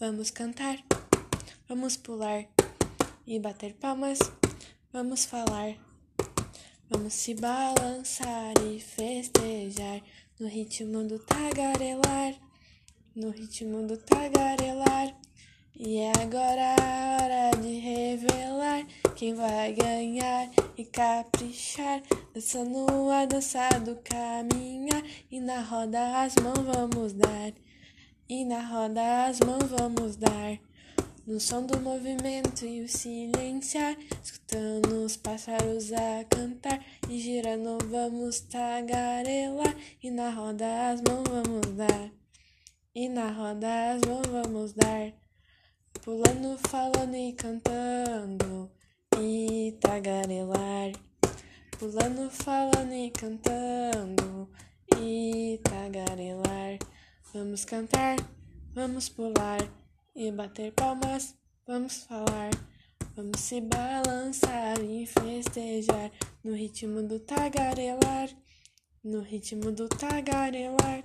Vamos cantar, vamos pular e bater palmas. Vamos falar, vamos se balançar e festejar no ritmo do tagarelar, no ritmo do tagarelar. E é agora a hora de revelar quem vai ganhar e caprichar, dançando a dança do caminhar e na roda as mãos vamos dar. E na roda as mãos vamos dar. No som do movimento e o silenciar, escutando os pássaros a cantar e girando vamos tagarelar. E na roda as mãos vamos dar. E na roda as mãos vamos dar. Pulando, falando e cantando e tagarelar. Pulando, falando e cantando e tagarelar. Vamos cantar, vamos pular e bater palmas, vamos falar. Vamos se balançar e festejar no ritmo do tagarelar, no ritmo do tagarelar.